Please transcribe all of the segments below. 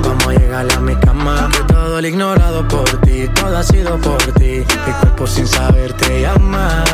vamos a llegar a mi cama. Que todo el ignorado por ti, todo ha sido por ti. Mi cuerpo sin saber te llama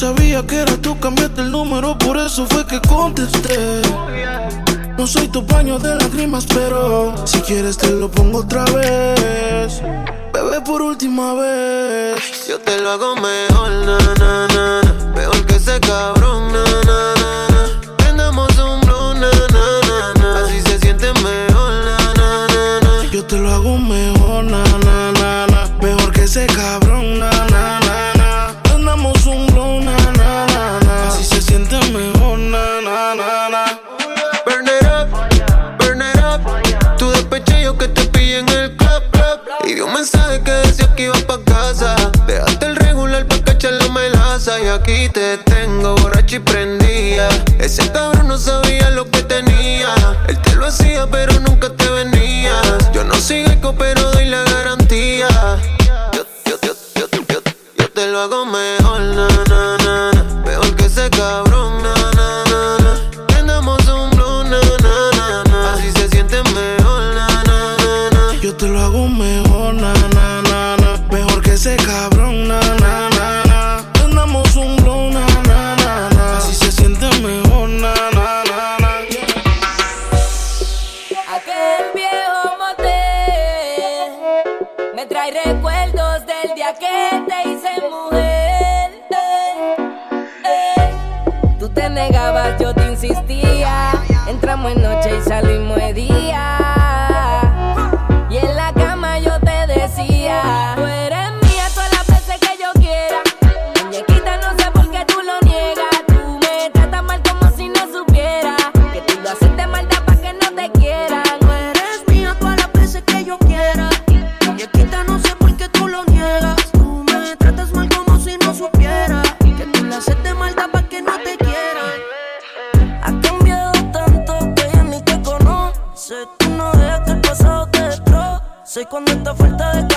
sabía que eras tú, cambiaste el número, por eso fue que contesté. No soy tu baño de lágrimas, pero si quieres te lo pongo otra vez. Bebé, por última vez. Yo te lo hago mejor, na, na, na, na. Peor que se cabe. te tengo borracho y prendo que te hice mujer. Eh, eh. Tú te negabas, yo te insistía. Entramos en noche y salimos en supiera que tú la haces de maldad para que no te quiera. Ha cambiado tanto que ella ni te conoce. Tú no dejas que el pasado te destroce. Cuando esta falta de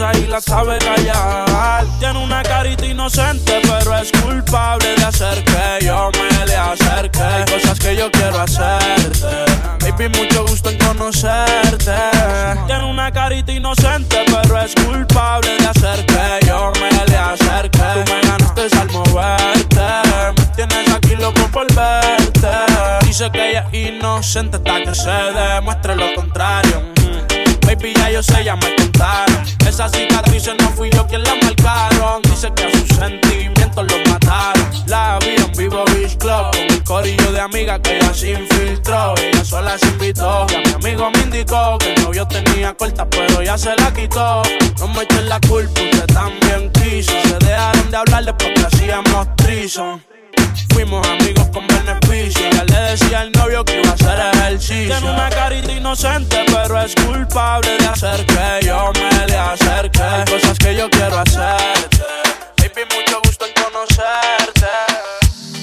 y las sabe callar. Tiene una carita inocente, pero es culpable de hacer que yo me le acerque. Hay cosas que yo quiero hacerte. Baby, mucho gusto en conocerte. Tiene una carita inocente, pero es culpable de hacer que yo me le acerque. Tú me ganaste al moverte. Me tienes aquí loco por verte. Dice que ella es inocente hasta que se demuestre lo contrario. Baby, ya yo sé, ya me contaron. Esas cicatrices no fui yo quien las marcaron. Dice que a sus sentimientos los mataron. La vi en vivo Beach Club con un corillo de amigas que ella se infiltró. Ella sola se invitó. Y a mi amigo me indicó que el novio tenía corta, pero ya se la quitó. No me echen la culpa, usted también quiso. Se dejaron de hablar después que hacíamos trison. Fuimos amigos decía al novio que iba a hacer ejercicio. Tiene una carita inocente, pero es culpable de hacer que yo me le acerque. Hay cosas que yo quiero hacerte. Baby, mucho gusto en conocerte.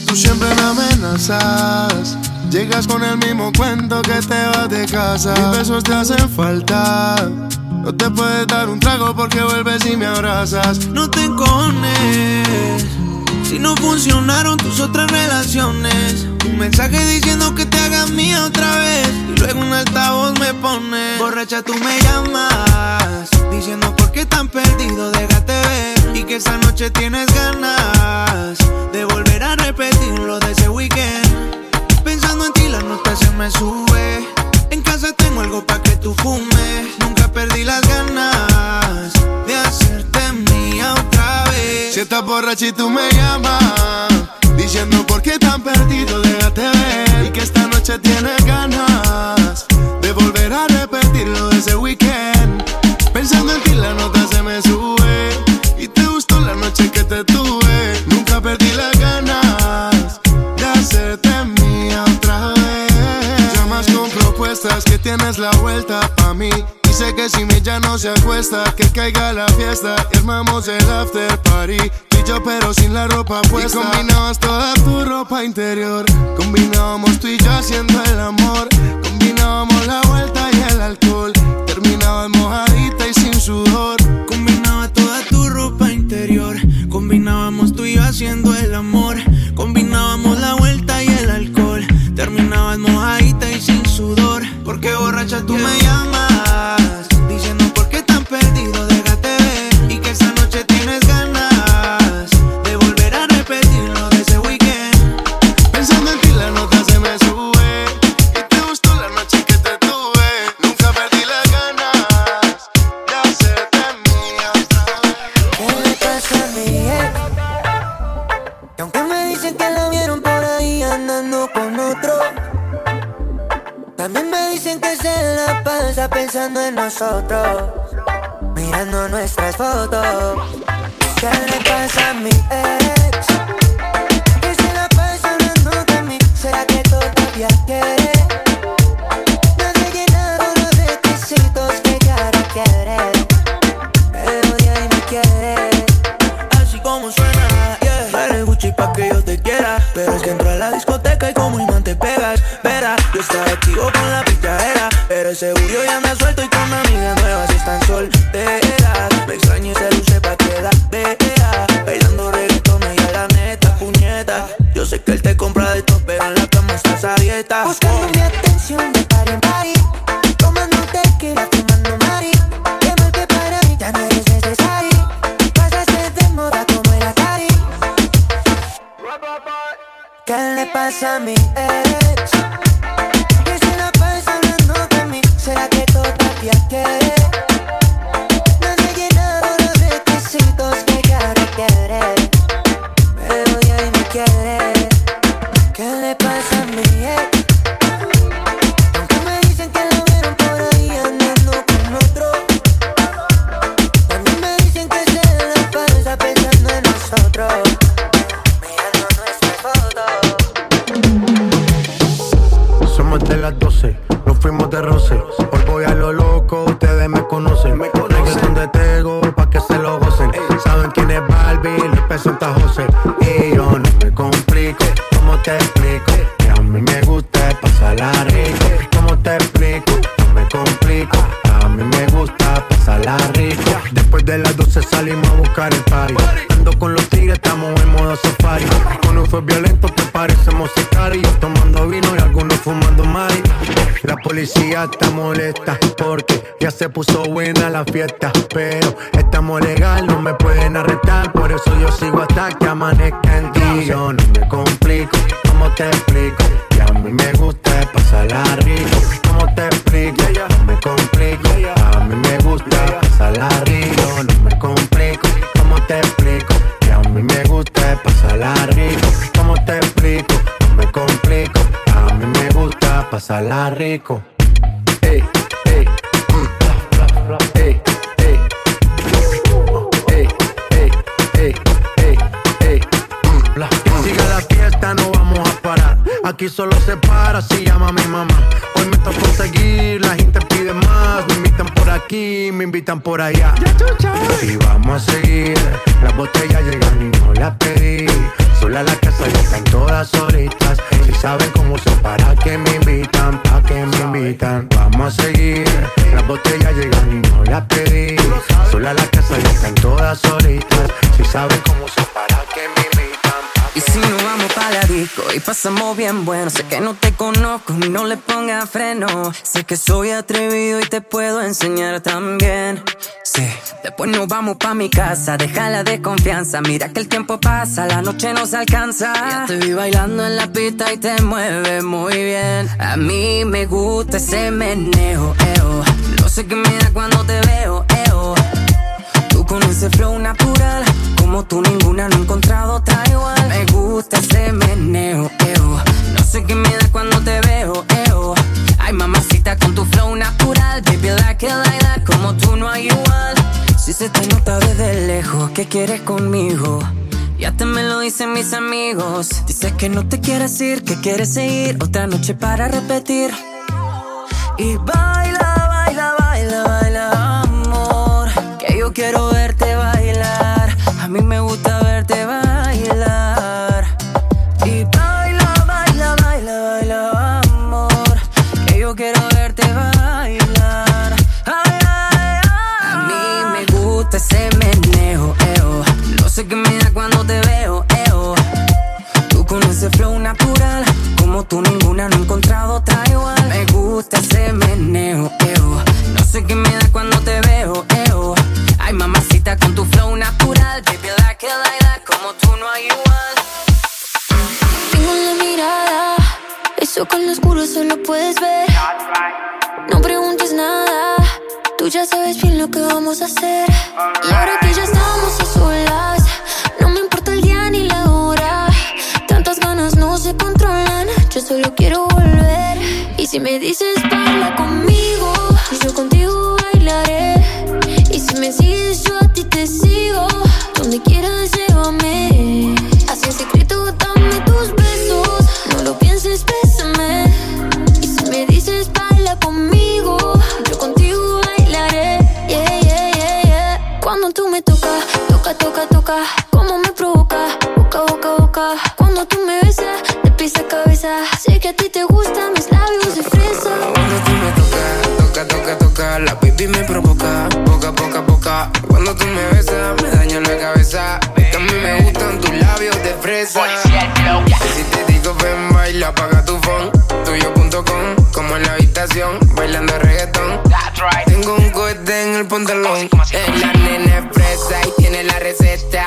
Tú siempre me amenazas. Llegas con el mismo cuento que te vas de casa. Mis besos te hacen falta. No te puedes dar un trago porque vuelves y me abrazas. No te encones si no funcionaron tus otras relaciones. Un mensaje diciendo que te hagas mía otra vez. Y luego un altavoz me pone. Borracha, tú me llamas. Diciendo por qué tan perdido, déjate ver. Y que esa noche tienes ganas de volver a repetir lo de ese weekend. Pensando en ti, la nota se me sube. En casa tengo algo pa' que tú fumes. Nunca perdí las ganas de hacerte mía otra vez. Si estás borracha y tú me llamas, diciendo por qué tan perdido, déjate ver. Y que esta noche tienes ganas de volver a repetir lo de ese weekend. Pensando en ti, la nota se me sube. Y te gustó la noche que te tuve. Nunca perdí las ganas de hacerte mía otra vez. Llamas con propuestas que tienes la vuelta pa' mí. Dice que si mi ya no se acuesta, que caiga la fiesta. y Armamos el after party. Tú y yo, pero sin la ropa puesta. Y combinabas toda tu ropa interior. Combinábamos tú y yo haciendo el amor. Combinábamos la vuelta y el alcohol. Terminabas mojadita y sin sudor. ¿Qué le pasa a mi ex? Las 12, nos fuimos de roce. Hoy voy a lo loco, ustedes me conocen. Me conocen de Tego, pa' que se lo gocen. Saben quién es Barbie, Luis Santa José. Y yo no me complico, ¿cómo te explico? Que a mí me gusta pasarla rico. ¿Cómo te explico? No me complico. A mí me gusta pasarla rico. Después de las 12 salimos a buscar el policía está molesta porque ya se puso buena la fiesta. Pero estamos legal, no me pueden arrestar. Por eso yo sigo hasta que amanezca en ti. Yo no me complico, ¿cómo te explico? Que a mí me gusta pasarla rico. ¿Cómo te explico? No me complico. A mí me gusta pasarla rico. No me complico. ¿Cómo te explico? Que a mí me gusta pasarla rico. ¿Cómo te explico? No me complico. A mí me gusta pasarla rico. Aquí solo se para si llama mi mamá. Hoy me tocó seguir, la gente pide más. Me invitan por aquí, me invitan por allá. Y vamos a seguir. Las botellas llegan y no las pedí. Sola la casa ya están todas solitas. Si saben cómo son, para que me invitan, pa' que me invitan. Vamos a seguir. Las botellas llegan y no las pedí. Sola la casa ya están todas solitas. Si saben cómo son, para que me invitan. pa' Y si no vamos y pasamos bien bueno, sé que no te conozco no le ponga freno. Sé que soy atrevido y te puedo enseñar también. Sí, después nos vamos pa' mi casa, deja la desconfianza. Mira que el tiempo pasa, la noche nos alcanza. Ya te vi bailando en la pista y te mueves muy bien. A mí me gusta ese meneo, eo. No sé qué me da cuando te veo, eo. Con ese flow natural, como tú ninguna no he encontrado otra igual. Me gusta ese meneo, eo. No sé qué me da cuando te veo, eo. Ay, mamacita con tu flow natural, baby like it like como tú no hay igual. Si se te nota desde lejos que quieres conmigo. Ya te me lo dicen mis amigos. Dices que no te quieres ir, que quieres seguir. Otra noche para repetir. Y baila, eso con lo oscuro solo puedes ver. No preguntes nada, tú ya sabes bien lo que vamos a hacer. Y ahora que ya estamos a solas, no me importa el día ni la hora. Tantas ganas no se controlan, yo solo quiero volver. Y si me dices baila conmigo, yo contigo bailaré. Y si me sigues, tú me tocas, toca, toca, toca. Como me provoca, boca, boca, boca. Cuando tú me besas, de pies a cabeza. Sé que a ti te gustan mis labios de fresa. Cuando tú me tocas, toca, toca, toca, la baby me provoca, poca, poca, poca. Cuando tú me besas, me daña la cabeza. que a mí me gustan tus labios de fresa. Si te digo ven, baila, apaga tu phone. Tuyo.com, como en la habitación, bailando reggaetón. Tengo un cohete en el pantalón. La nena es fresa y tiene la receta.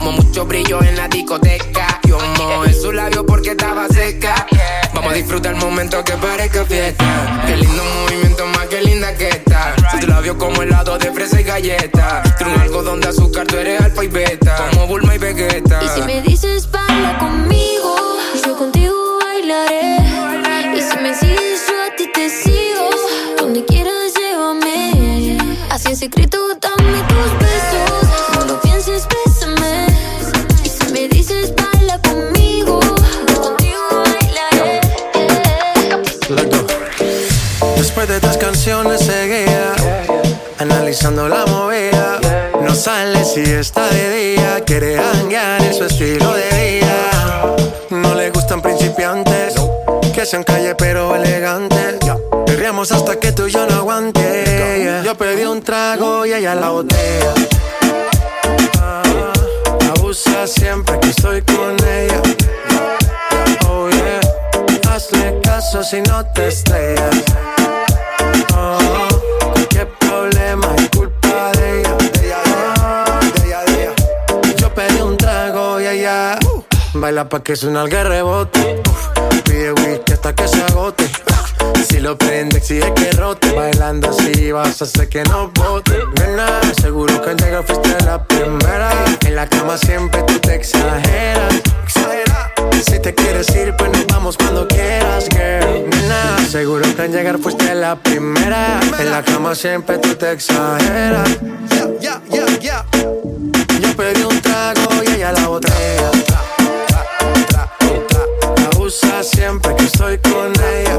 mucho brillo en la discoteca. Yo mojé su labio porque estaba seca. Vamos a disfrutar el momento que parezca fiesta. Qué lindo movimiento, más que linda que está. Tu labio como helado de fresa y galleta. Tiene un algodón de azúcar, tú eres alfa y beta. Como Bulma y Vegeta. Y si me dices baila conmigo, secreto, dame tus besos. No lo pienses, bésame. Y si me dices baila conmigo, contigo bailaré. Después de estas canciones seguía analizando la movida. No sale si está de día, quiere hanguear en su estilo de día. No le gustan principiantes, que sean calle pero elegantes. Hasta que tú y yo no aguante. Yo pedí un trago y ella la botella. Ah, abusa siempre que estoy con ella. Oh yeah, hazle caso si no te estrellas. Oh, qué problema es culpa de ella. De ella, de ella, de ella. Yo pedí un trago y ella uh, baila pa' que suena el rebote. Pide whisky hasta que se agote. Lo prende, exige que rote. Bailando así vas a hacer que no bote. Nena, seguro que al llegar fuiste la primera. En la cama siempre tú te exageras. Exagera. Si te quieres ir, pues nos vamos cuando quieras, girl. Nena, seguro que al llegar fuiste la primera. En la cama siempre tú te exageras. Yeah, yeah, yeah. Yo pedí un trago y ella la botella. Abusa siempre que estoy con ella.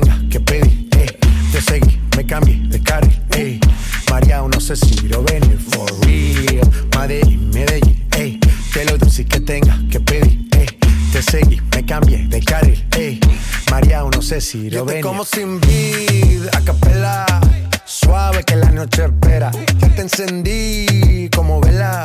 Tenga que pedir, eh. Te seguí, me cambié de carril, eh. María, no sé si lo venir. For real, Madrid, Medellín, eh. Que lo dulce que tenga que pedir, eh. Te seguí, me cambié de carril, eh. María, no sé si lo venir. como sin vid, a capela. Suave que la noche espera. Ya te encendí como vela.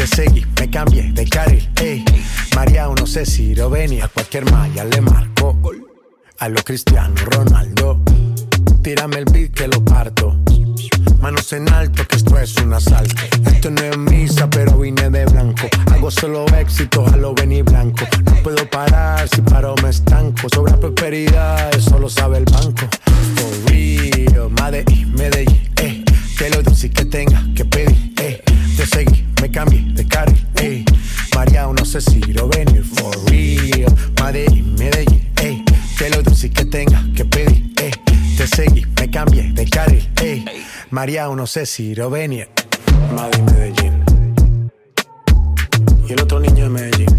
Te seguí, me cambié de carril, ey. María, no sé si lo venía. Cualquier malla le marco. A lo Cristiano Ronaldo. Tírame el beat que lo parto. Manos en alto, que esto es un asalto. Esto no es misa, pero vine de blanco. Hago solo éxito, a lo venir blanco. No puedo parar, si paro me estanco. Sobra prosperidad, eso lo sabe el banco. For real, Madrid, Medellín, eh. Que lo dulce que tenga que pedir, eh. Te seguí, me cambié de carril, ey. Mareado, no sé si lo venir for real. Madrid, Medellín, ey. Te lo dulce que tenga que pedir, ey. Te seguí, me cambié de carril, ey. Mareado, no sé si lo venir. Madrid, Medellín. Y el otro niño de Medellín.